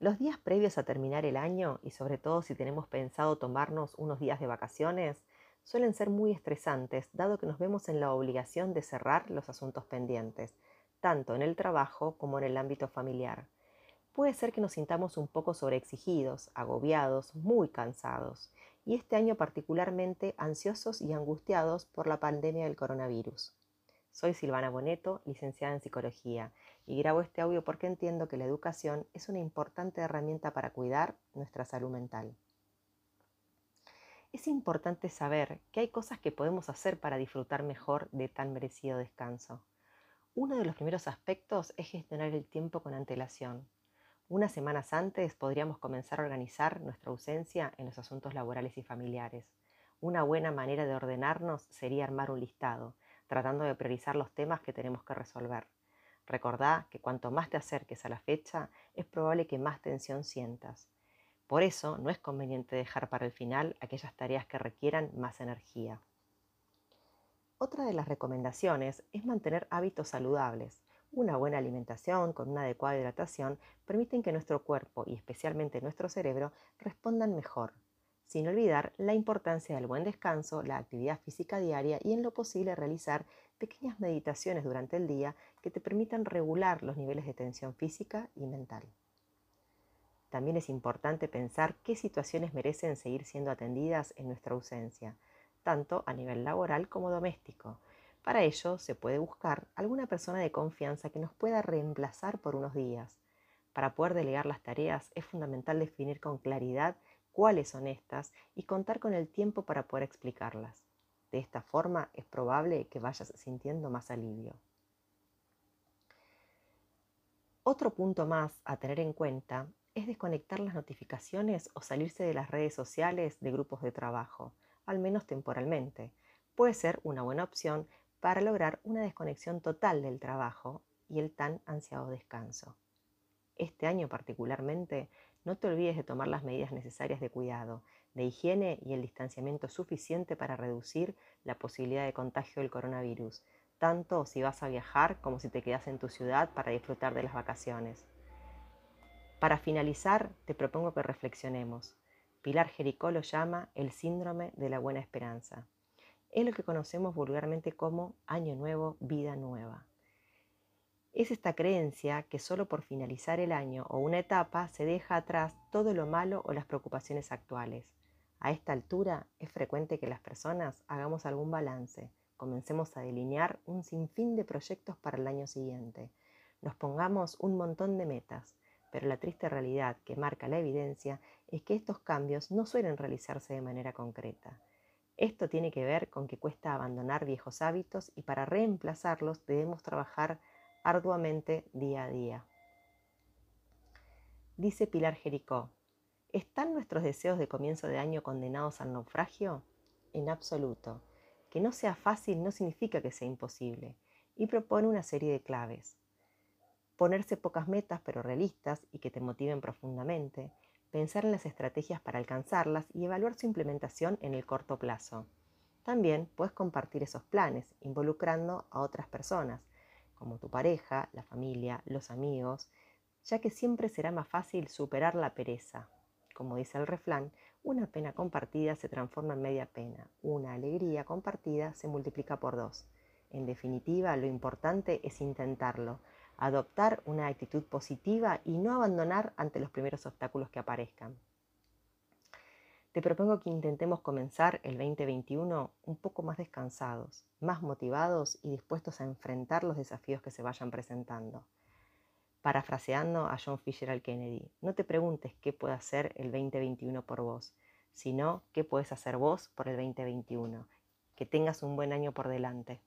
Los días previos a terminar el año, y sobre todo si tenemos pensado tomarnos unos días de vacaciones, suelen ser muy estresantes, dado que nos vemos en la obligación de cerrar los asuntos pendientes, tanto en el trabajo como en el ámbito familiar. Puede ser que nos sintamos un poco sobreexigidos, agobiados, muy cansados, y este año particularmente ansiosos y angustiados por la pandemia del coronavirus. Soy Silvana Boneto, licenciada en Psicología, y grabo este audio porque entiendo que la educación es una importante herramienta para cuidar nuestra salud mental. Es importante saber que hay cosas que podemos hacer para disfrutar mejor de tan merecido descanso. Uno de los primeros aspectos es gestionar el tiempo con antelación. Unas semanas antes podríamos comenzar a organizar nuestra ausencia en los asuntos laborales y familiares. Una buena manera de ordenarnos sería armar un listado tratando de priorizar los temas que tenemos que resolver. Recordá que cuanto más te acerques a la fecha, es probable que más tensión sientas. Por eso no es conveniente dejar para el final aquellas tareas que requieran más energía. Otra de las recomendaciones es mantener hábitos saludables. Una buena alimentación con una adecuada hidratación permiten que nuestro cuerpo y especialmente nuestro cerebro respondan mejor sin olvidar la importancia del buen descanso, la actividad física diaria y en lo posible realizar pequeñas meditaciones durante el día que te permitan regular los niveles de tensión física y mental. También es importante pensar qué situaciones merecen seguir siendo atendidas en nuestra ausencia, tanto a nivel laboral como doméstico. Para ello se puede buscar alguna persona de confianza que nos pueda reemplazar por unos días. Para poder delegar las tareas es fundamental definir con claridad cuáles son estas y contar con el tiempo para poder explicarlas. De esta forma es probable que vayas sintiendo más alivio. Otro punto más a tener en cuenta es desconectar las notificaciones o salirse de las redes sociales de grupos de trabajo, al menos temporalmente. Puede ser una buena opción para lograr una desconexión total del trabajo y el tan ansiado descanso. Este año particularmente no te olvides de tomar las medidas necesarias de cuidado, de higiene y el distanciamiento suficiente para reducir la posibilidad de contagio del coronavirus, tanto si vas a viajar como si te quedas en tu ciudad para disfrutar de las vacaciones. Para finalizar, te propongo que reflexionemos. Pilar Jericó lo llama el síndrome de la buena esperanza. Es lo que conocemos vulgarmente como año nuevo, vida nueva. Es esta creencia que solo por finalizar el año o una etapa se deja atrás todo lo malo o las preocupaciones actuales. A esta altura es frecuente que las personas hagamos algún balance, comencemos a delinear un sinfín de proyectos para el año siguiente, nos pongamos un montón de metas, pero la triste realidad que marca la evidencia es que estos cambios no suelen realizarse de manera concreta. Esto tiene que ver con que cuesta abandonar viejos hábitos y para reemplazarlos debemos trabajar arduamente día a día. Dice Pilar Jericó, ¿están nuestros deseos de comienzo de año condenados al naufragio? En absoluto. Que no sea fácil no significa que sea imposible, y propone una serie de claves. Ponerse pocas metas pero realistas y que te motiven profundamente, pensar en las estrategias para alcanzarlas y evaluar su implementación en el corto plazo. También puedes compartir esos planes, involucrando a otras personas, como tu pareja, la familia, los amigos, ya que siempre será más fácil superar la pereza. Como dice el refrán, una pena compartida se transforma en media pena, una alegría compartida se multiplica por dos. En definitiva, lo importante es intentarlo, adoptar una actitud positiva y no abandonar ante los primeros obstáculos que aparezcan. Te propongo que intentemos comenzar el 2021 un poco más descansados, más motivados y dispuestos a enfrentar los desafíos que se vayan presentando. Parafraseando a John al Kennedy, no te preguntes qué puede hacer el 2021 por vos, sino qué puedes hacer vos por el 2021. Que tengas un buen año por delante.